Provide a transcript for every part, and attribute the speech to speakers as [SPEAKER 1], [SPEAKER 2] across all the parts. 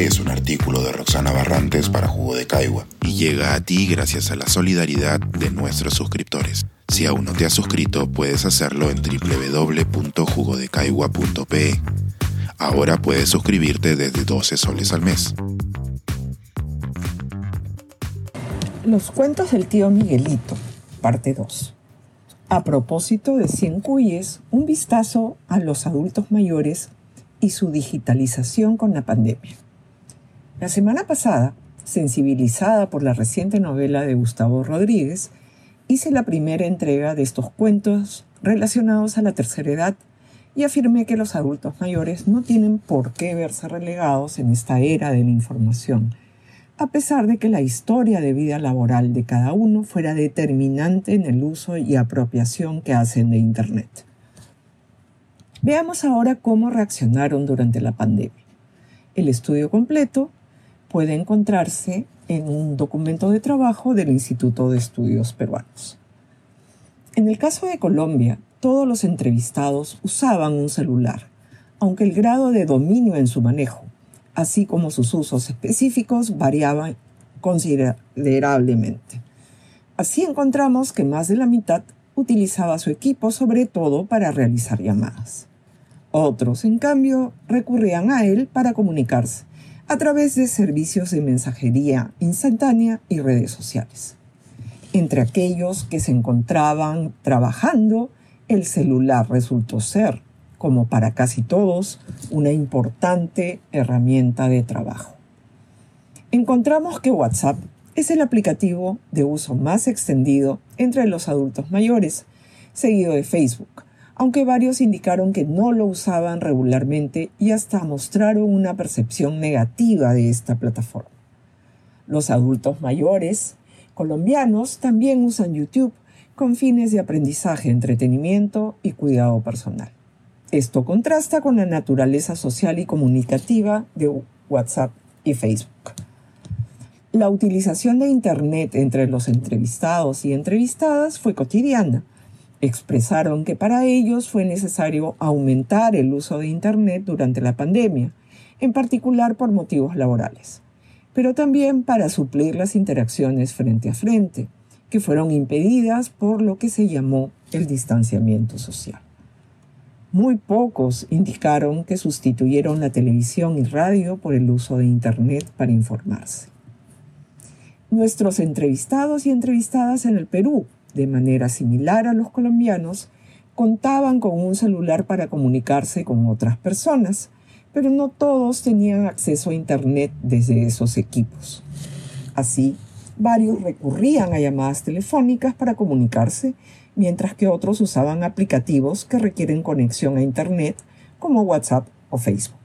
[SPEAKER 1] Es un artículo de Roxana Barrantes para Jugo de Caigua y llega a ti gracias a la solidaridad de nuestros suscriptores. Si aún no te has suscrito, puedes hacerlo en www.jugodecaigua.pe. Ahora puedes suscribirte desde 12 soles al mes.
[SPEAKER 2] Los cuentos del tío Miguelito, parte 2. A propósito de Cien Cuyes, un vistazo a los adultos mayores y su digitalización con la pandemia. La semana pasada, sensibilizada por la reciente novela de Gustavo Rodríguez, hice la primera entrega de estos cuentos relacionados a la tercera edad y afirmé que los adultos mayores no tienen por qué verse relegados en esta era de la información, a pesar de que la historia de vida laboral de cada uno fuera determinante en el uso y apropiación que hacen de Internet. Veamos ahora cómo reaccionaron durante la pandemia. El estudio completo puede encontrarse en un documento de trabajo del Instituto de Estudios Peruanos. En el caso de Colombia, todos los entrevistados usaban un celular, aunque el grado de dominio en su manejo, así como sus usos específicos, variaban considerablemente. Así encontramos que más de la mitad utilizaba su equipo sobre todo para realizar llamadas. Otros, en cambio, recurrían a él para comunicarse a través de servicios de mensajería instantánea y redes sociales. Entre aquellos que se encontraban trabajando, el celular resultó ser, como para casi todos, una importante herramienta de trabajo. Encontramos que WhatsApp es el aplicativo de uso más extendido entre los adultos mayores, seguido de Facebook, aunque varios indicaron que no lo usaban regularmente y hasta mostraron una percepción negativa de esta plataforma. Los adultos mayores colombianos también usan YouTube con fines de aprendizaje, entretenimiento y cuidado personal. Esto contrasta con la naturaleza social y comunicativa de WhatsApp y Facebook. La utilización de Internet entre los entrevistados y entrevistadas fue cotidiana, expresaron que para ellos fue necesario aumentar el uso de Internet durante la pandemia, en particular por motivos laborales, pero también para suplir las interacciones frente a frente, que fueron impedidas por lo que se llamó el distanciamiento social. Muy pocos indicaron que sustituyeron la televisión y radio por el uso de Internet para informarse. Nuestros entrevistados y entrevistadas en el Perú de manera similar a los colombianos, contaban con un celular para comunicarse con otras personas, pero no todos tenían acceso a Internet desde esos equipos. Así, varios recurrían a llamadas telefónicas para comunicarse, mientras que otros usaban aplicativos que requieren conexión a Internet, como WhatsApp o Facebook.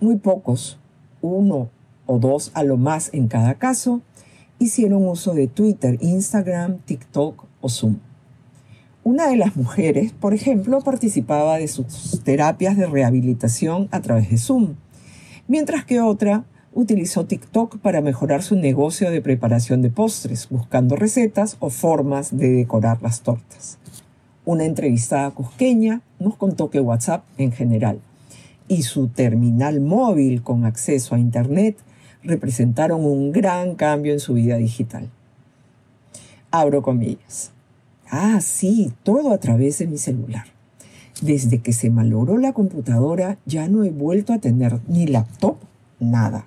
[SPEAKER 2] Muy pocos, uno o dos a lo más en cada caso, hicieron uso de Twitter, Instagram, TikTok o Zoom. Una de las mujeres, por ejemplo, participaba de sus terapias de rehabilitación a través de Zoom, mientras que otra utilizó TikTok para mejorar su negocio de preparación de postres, buscando recetas o formas de decorar las tortas. Una entrevistada cusqueña nos contó que WhatsApp en general y su terminal móvil con acceso a Internet representaron un gran cambio en su vida digital. Abro comillas. Ah, sí, todo a través de mi celular. Desde que se malogró la computadora ya no he vuelto a tener ni laptop, nada.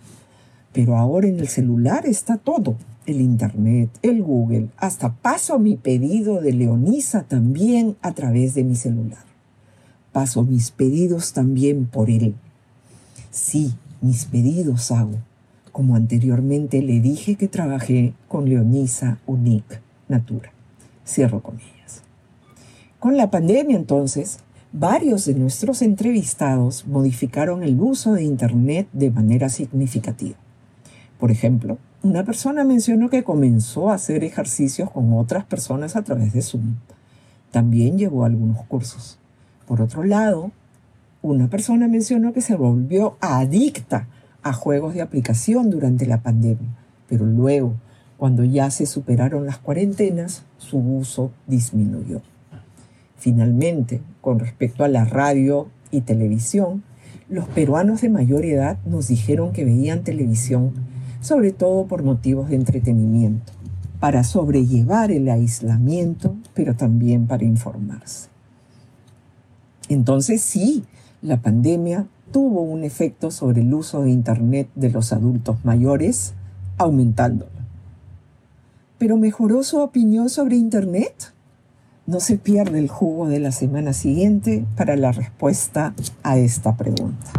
[SPEAKER 2] Pero ahora en el celular está todo. El Internet, el Google, hasta paso mi pedido de Leonisa también a través de mi celular. Paso mis pedidos también por él. Sí, mis pedidos hago como anteriormente le dije que trabajé con Leonisa Unique Natura. Cierro comillas. Con la pandemia entonces, varios de nuestros entrevistados modificaron el uso de Internet de manera significativa. Por ejemplo, una persona mencionó que comenzó a hacer ejercicios con otras personas a través de Zoom. También llevó algunos cursos. Por otro lado, una persona mencionó que se volvió adicta a juegos de aplicación durante la pandemia, pero luego, cuando ya se superaron las cuarentenas, su uso disminuyó. Finalmente, con respecto a la radio y televisión, los peruanos de mayor edad nos dijeron que veían televisión, sobre todo por motivos de entretenimiento, para sobrellevar el aislamiento, pero también para informarse. Entonces sí, la pandemia tuvo un efecto sobre el uso de Internet de los adultos mayores, aumentándolo. ¿Pero mejoró su opinión sobre Internet? No se pierde el jugo de la semana siguiente para la respuesta a esta pregunta.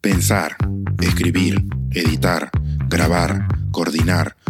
[SPEAKER 1] Pensar, escribir, editar, grabar, coordinar,